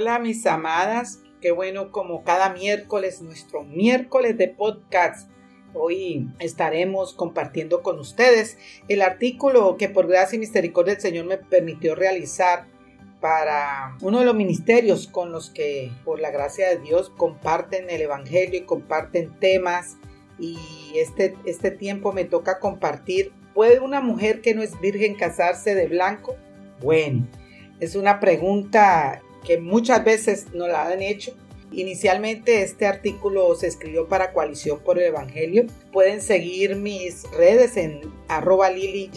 Hola mis amadas, qué bueno como cada miércoles, nuestro miércoles de podcast. Hoy estaremos compartiendo con ustedes el artículo que por gracia y misericordia del Señor me permitió realizar para uno de los ministerios con los que por la gracia de Dios comparten el Evangelio y comparten temas y este, este tiempo me toca compartir. ¿Puede una mujer que no es virgen casarse de blanco? Bueno, es una pregunta que muchas veces no la han hecho. Inicialmente este artículo se escribió para Coalición por el Evangelio. Pueden seguir mis redes en arroba Lili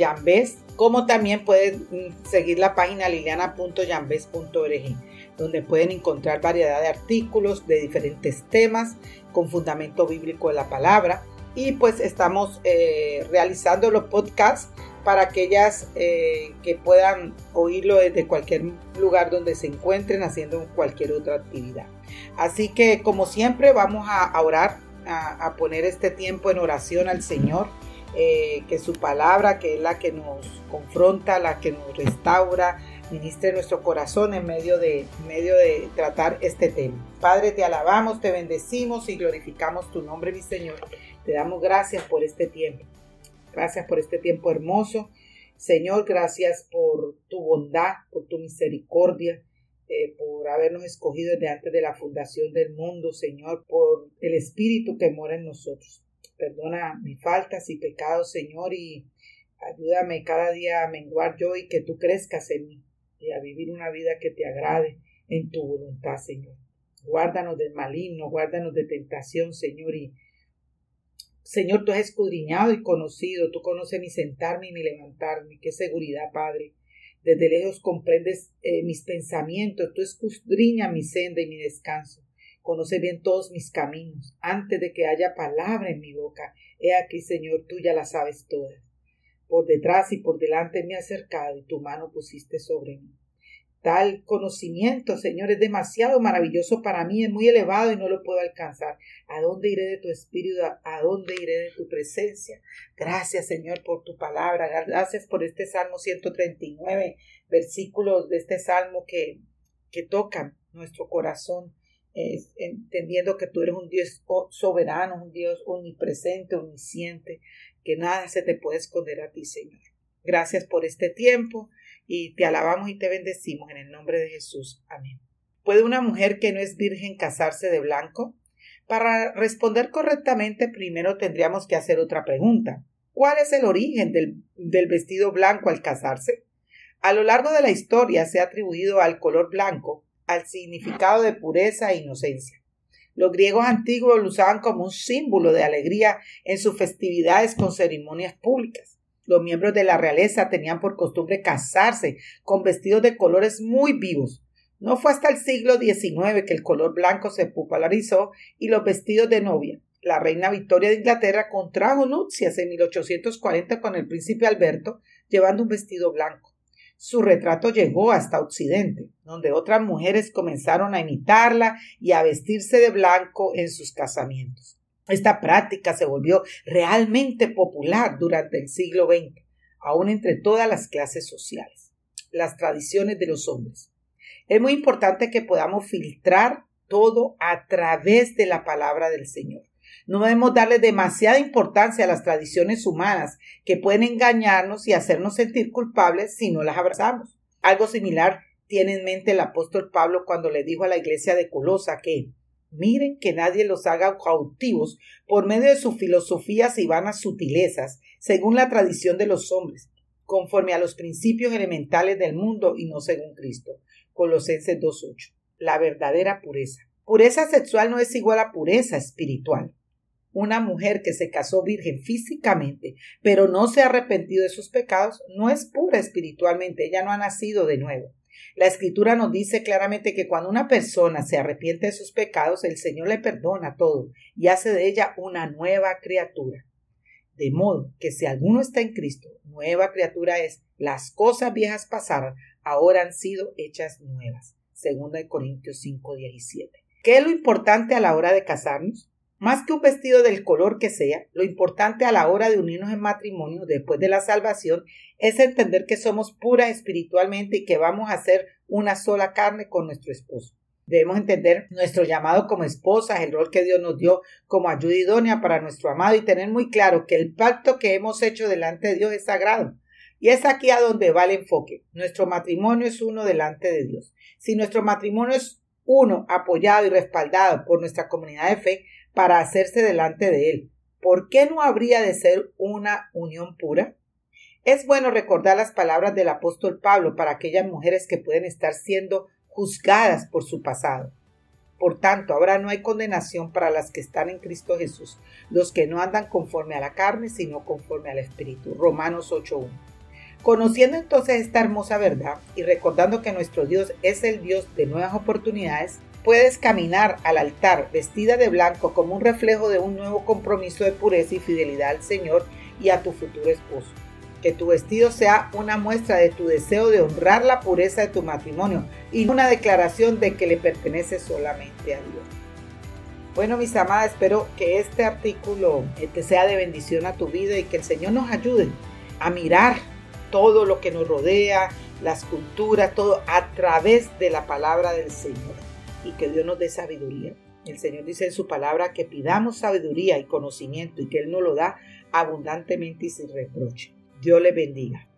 como también pueden seguir la página liliana.yambes.org, donde pueden encontrar variedad de artículos de diferentes temas con fundamento bíblico de la palabra. Y pues estamos eh, realizando los podcasts para aquellas eh, que puedan oírlo desde cualquier lugar donde se encuentren haciendo cualquier otra actividad. Así que como siempre vamos a orar, a, poner este tiempo en oración al Señor, eh, que su palabra, que es la que nos confronta, la que nos restaura, ministre nuestro corazón en medio de, en medio de tratar este tema. Padre, te alabamos, te bendecimos y glorificamos tu nombre, mi Señor. Te damos gracias por este tiempo. Gracias por este tiempo hermoso. Señor, gracias por tu bondad, por tu misericordia, eh, por habernos escogido desde antes de la fundación del mundo, Señor, por el Espíritu que mora en nosotros. Perdona mis faltas y pecados, Señor, y ayúdame cada día a menguar yo y que tú crezcas en mí y a vivir una vida que te agrade en tu voluntad, Señor. Guárdanos del maligno, guárdanos de tentación, Señor, y Señor, tú has escudriñado y conocido, tú conoces mi sentarme y mi levantarme. Qué seguridad, Padre. Desde lejos comprendes eh, mis pensamientos, tú escudriñas mi senda y mi descanso. Conoce bien todos mis caminos. Antes de que haya palabra en mi boca, he aquí, Señor, tú ya la sabes todas. Por detrás y por delante me has acercado y tu mano pusiste sobre mí. Tal conocimiento, Señor, es demasiado maravilloso para mí, es muy elevado y no lo puedo alcanzar. ¿A dónde iré de tu espíritu? ¿A dónde iré de tu presencia? Gracias, Señor, por tu palabra. Gracias por este Salmo 139, versículos de este Salmo que, que tocan nuestro corazón, entendiendo que tú eres un Dios soberano, un Dios omnipresente, omnisciente, que nada se te puede esconder a ti, Señor. Gracias por este tiempo y te alabamos y te bendecimos en el nombre de Jesús. Amén. ¿Puede una mujer que no es virgen casarse de blanco? Para responder correctamente, primero tendríamos que hacer otra pregunta. ¿Cuál es el origen del, del vestido blanco al casarse? A lo largo de la historia se ha atribuido al color blanco al significado de pureza e inocencia. Los griegos antiguos lo usaban como un símbolo de alegría en sus festividades con ceremonias públicas. Los miembros de la realeza tenían por costumbre casarse con vestidos de colores muy vivos. No fue hasta el siglo XIX que el color blanco se popularizó y los vestidos de novia. La reina Victoria de Inglaterra contrajo nupcias en 1840 con el príncipe Alberto, llevando un vestido blanco. Su retrato llegó hasta Occidente, donde otras mujeres comenzaron a imitarla y a vestirse de blanco en sus casamientos. Esta práctica se volvió realmente popular durante el siglo XX, aún entre todas las clases sociales. Las tradiciones de los hombres. Es muy importante que podamos filtrar todo a través de la palabra del Señor. No debemos darle demasiada importancia a las tradiciones humanas que pueden engañarnos y hacernos sentir culpables si no las abrazamos. Algo similar tiene en mente el apóstol Pablo cuando le dijo a la iglesia de Colosa que Miren que nadie los haga cautivos por medio de sus filosofías y vanas sutilezas, según la tradición de los hombres, conforme a los principios elementales del mundo y no según Cristo. Colosenses 2.8. La verdadera pureza. Pureza sexual no es igual a pureza espiritual. Una mujer que se casó virgen físicamente, pero no se ha arrepentido de sus pecados, no es pura espiritualmente, ella no ha nacido de nuevo. La escritura nos dice claramente que cuando una persona se arrepiente de sus pecados, el Señor le perdona todo y hace de ella una nueva criatura. De modo que si alguno está en Cristo, nueva criatura es, las cosas viejas pasaron, ahora han sido hechas nuevas. Segunda de Corintios 5, 17. ¿Qué es lo importante a la hora de casarnos? Más que un vestido del color que sea, lo importante a la hora de unirnos en matrimonio después de la salvación es entender que somos puras espiritualmente y que vamos a ser una sola carne con nuestro esposo. Debemos entender nuestro llamado como esposas, el rol que Dios nos dio como ayuda idónea para nuestro amado y tener muy claro que el pacto que hemos hecho delante de Dios es sagrado. Y es aquí a donde va el enfoque. Nuestro matrimonio es uno delante de Dios. Si nuestro matrimonio es uno apoyado y respaldado por nuestra comunidad de fe para hacerse delante de Él, ¿por qué no habría de ser una unión pura? Es bueno recordar las palabras del apóstol Pablo para aquellas mujeres que pueden estar siendo juzgadas por su pasado. Por tanto, ahora no hay condenación para las que están en Cristo Jesús, los que no andan conforme a la carne, sino conforme al Espíritu. Romanos 8.1. Conociendo entonces esta hermosa verdad y recordando que nuestro Dios es el Dios de nuevas oportunidades, puedes caminar al altar vestida de blanco como un reflejo de un nuevo compromiso de pureza y fidelidad al Señor y a tu futuro esposo. Que tu vestido sea una muestra de tu deseo de honrar la pureza de tu matrimonio y una declaración de que le pertenece solamente a Dios. Bueno, mis amadas, espero que este artículo te este, sea de bendición a tu vida y que el Señor nos ayude a mirar todo lo que nos rodea, las culturas, todo a través de la palabra del Señor y que Dios nos dé sabiduría. El Señor dice en su palabra que pidamos sabiduría y conocimiento y que Él nos lo da abundantemente y sin reproche. Dios le bendiga.